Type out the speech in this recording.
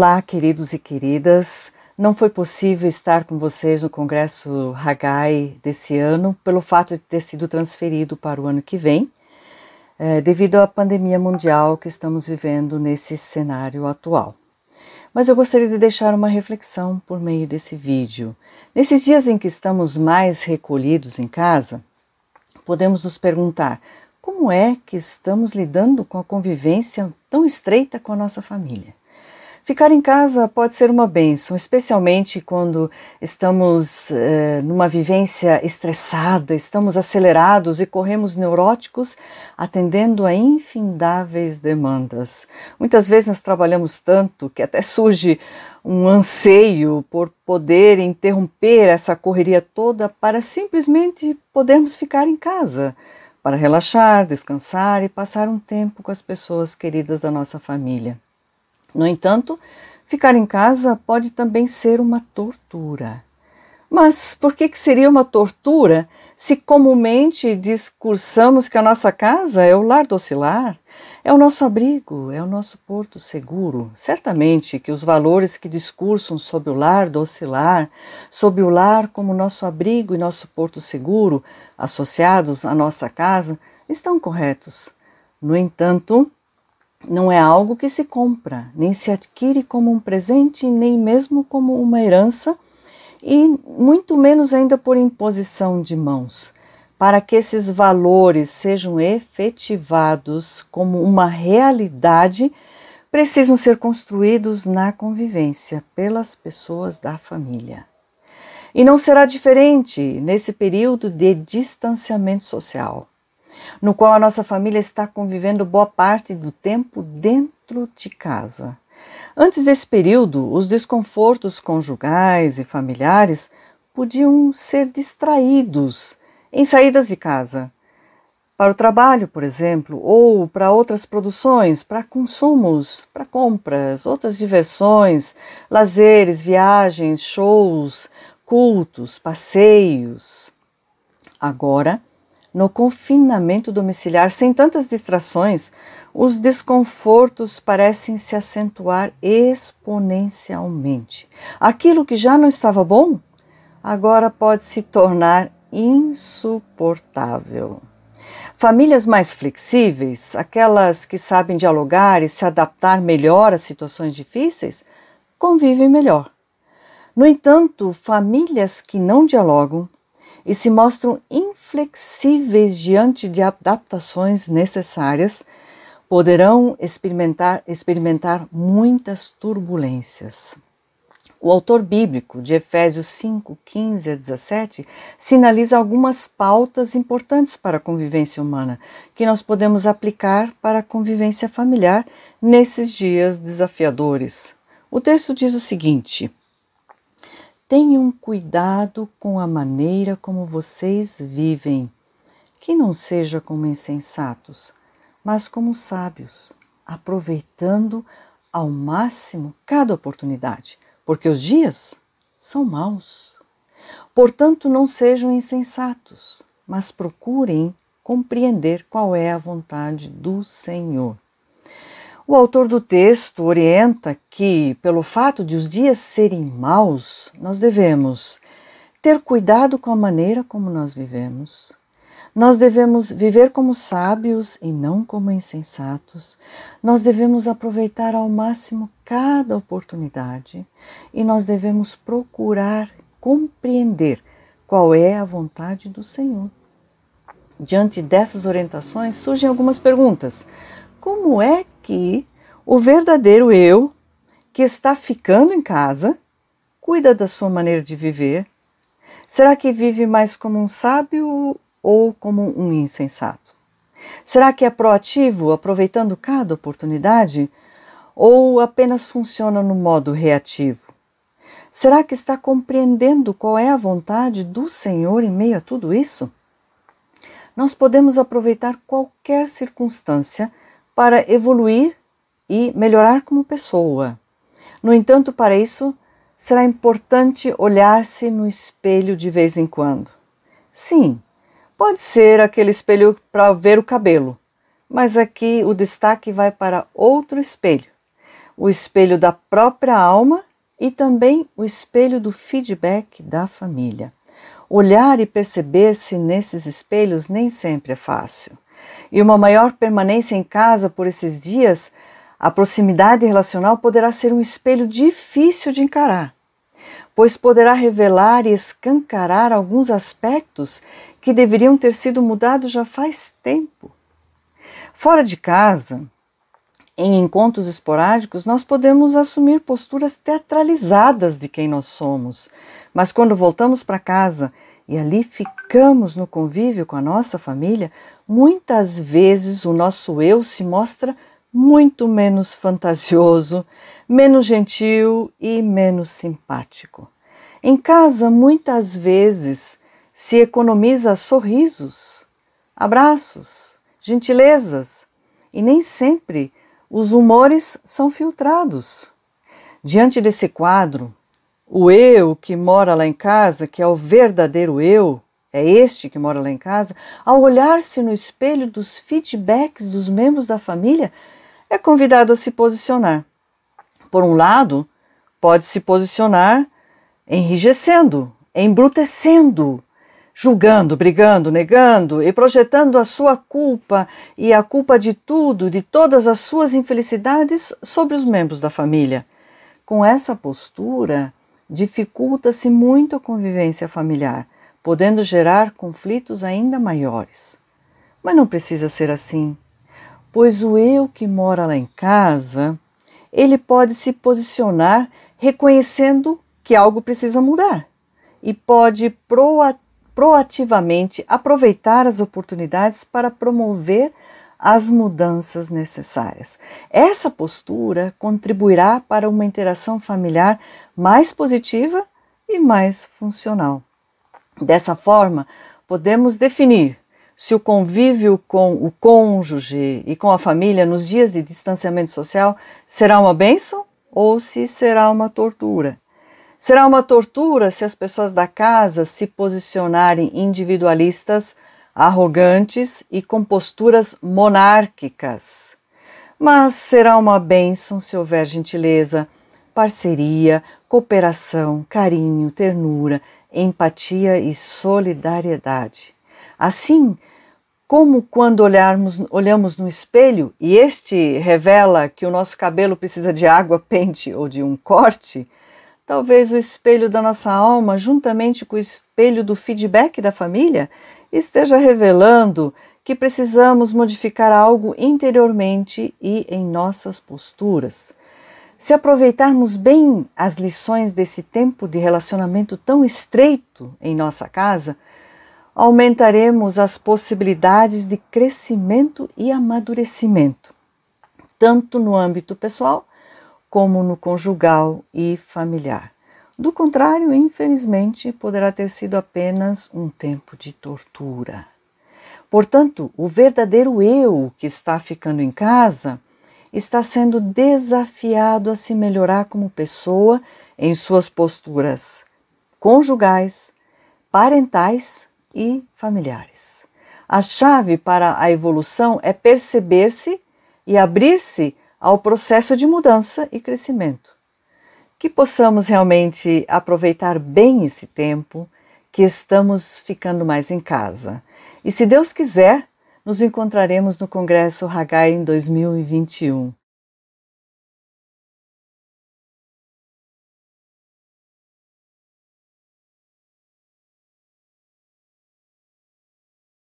Olá, queridos e queridas. Não foi possível estar com vocês no Congresso Hagai desse ano pelo fato de ter sido transferido para o ano que vem, é, devido à pandemia mundial que estamos vivendo nesse cenário atual. Mas eu gostaria de deixar uma reflexão por meio desse vídeo. Nesses dias em que estamos mais recolhidos em casa, podemos nos perguntar como é que estamos lidando com a convivência tão estreita com a nossa família. Ficar em casa pode ser uma bênção, especialmente quando estamos eh, numa vivência estressada, estamos acelerados e corremos neuróticos, atendendo a infindáveis demandas. Muitas vezes nós trabalhamos tanto que até surge um anseio por poder interromper essa correria toda para simplesmente podermos ficar em casa, para relaxar, descansar e passar um tempo com as pessoas queridas da nossa família. No entanto, ficar em casa pode também ser uma tortura. Mas por que, que seria uma tortura se comumente discursamos que a nossa casa é o lar docilar, é o nosso abrigo, é o nosso porto seguro? Certamente que os valores que discursam sobre o lar docilar, sobre o lar como nosso abrigo e nosso porto seguro, associados à nossa casa, estão corretos. No entanto, não é algo que se compra, nem se adquire como um presente, nem mesmo como uma herança, e muito menos ainda por imposição de mãos. Para que esses valores sejam efetivados como uma realidade, precisam ser construídos na convivência pelas pessoas da família. E não será diferente nesse período de distanciamento social no qual a nossa família está convivendo boa parte do tempo dentro de casa. Antes desse período, os desconfortos conjugais e familiares podiam ser distraídos em saídas de casa, para o trabalho, por exemplo, ou para outras produções, para consumos, para compras, outras diversões, lazeres, viagens, shows, cultos, passeios. Agora, no confinamento domiciliar, sem tantas distrações, os desconfortos parecem se acentuar exponencialmente. Aquilo que já não estava bom, agora pode se tornar insuportável. Famílias mais flexíveis, aquelas que sabem dialogar e se adaptar melhor a situações difíceis, convivem melhor. No entanto, famílias que não dialogam, e se mostram inflexíveis diante de adaptações necessárias, poderão experimentar, experimentar muitas turbulências. O autor bíblico de Efésios 5, 15 a 17 sinaliza algumas pautas importantes para a convivência humana que nós podemos aplicar para a convivência familiar nesses dias desafiadores. O texto diz o seguinte: Tenham cuidado com a maneira como vocês vivem, que não seja como insensatos, mas como sábios, aproveitando ao máximo cada oportunidade, porque os dias são maus. Portanto, não sejam insensatos, mas procurem compreender qual é a vontade do Senhor. O autor do texto orienta que, pelo fato de os dias serem maus, nós devemos ter cuidado com a maneira como nós vivemos. Nós devemos viver como sábios e não como insensatos. Nós devemos aproveitar ao máximo cada oportunidade e nós devemos procurar compreender qual é a vontade do Senhor. Diante dessas orientações surgem algumas perguntas. Como é que o verdadeiro eu, que está ficando em casa, cuida da sua maneira de viver? Será que vive mais como um sábio ou como um insensato? Será que é proativo, aproveitando cada oportunidade, ou apenas funciona no modo reativo? Será que está compreendendo qual é a vontade do Senhor em meio a tudo isso? Nós podemos aproveitar qualquer circunstância para evoluir e melhorar como pessoa. No entanto, para isso, será importante olhar-se no espelho de vez em quando. Sim, pode ser aquele espelho para ver o cabelo, mas aqui o destaque vai para outro espelho. o espelho da própria alma e também o espelho do feedback da família. Olhar e perceber-se nesses espelhos nem sempre é fácil. E uma maior permanência em casa por esses dias, a proximidade relacional poderá ser um espelho difícil de encarar, pois poderá revelar e escancarar alguns aspectos que deveriam ter sido mudados já faz tempo. Fora de casa, em encontros esporádicos, nós podemos assumir posturas teatralizadas de quem nós somos, mas quando voltamos para casa e ali ficamos no convívio com a nossa família, muitas vezes o nosso eu se mostra muito menos fantasioso, menos gentil e menos simpático. Em casa, muitas vezes se economiza sorrisos, abraços, gentilezas e nem sempre os humores são filtrados. Diante desse quadro, o eu que mora lá em casa, que é o verdadeiro eu, é este que mora lá em casa, ao olhar-se no espelho dos feedbacks dos membros da família, é convidado a se posicionar. Por um lado, pode se posicionar enrijecendo, embrutecendo, julgando, brigando, negando e projetando a sua culpa e a culpa de tudo, de todas as suas infelicidades sobre os membros da família. Com essa postura, dificulta-se muito a convivência familiar, podendo gerar conflitos ainda maiores. Mas não precisa ser assim, pois o eu que mora lá em casa, ele pode se posicionar reconhecendo que algo precisa mudar e pode proativamente proativamente aproveitar as oportunidades para promover as mudanças necessárias. Essa postura contribuirá para uma interação familiar mais positiva e mais funcional. Dessa forma, podemos definir se o convívio com o cônjuge e com a família nos dias de distanciamento social será uma bênção ou se será uma tortura. Será uma tortura se as pessoas da casa se posicionarem individualistas, arrogantes e com posturas monárquicas. Mas será uma bênção se houver gentileza, parceria, cooperação, carinho, ternura, empatia e solidariedade. Assim, como quando olharmos, olhamos no espelho e este revela que o nosso cabelo precisa de água, pente ou de um corte, Talvez o espelho da nossa alma, juntamente com o espelho do feedback da família, esteja revelando que precisamos modificar algo interiormente e em nossas posturas. Se aproveitarmos bem as lições desse tempo de relacionamento tão estreito em nossa casa, aumentaremos as possibilidades de crescimento e amadurecimento, tanto no âmbito pessoal como no conjugal e familiar. Do contrário, infelizmente, poderá ter sido apenas um tempo de tortura. Portanto, o verdadeiro eu que está ficando em casa está sendo desafiado a se melhorar como pessoa em suas posturas conjugais, parentais e familiares. A chave para a evolução é perceber-se e abrir-se ao processo de mudança e crescimento. Que possamos realmente aproveitar bem esse tempo que estamos ficando mais em casa. E se Deus quiser, nos encontraremos no Congresso Hagai em 2021.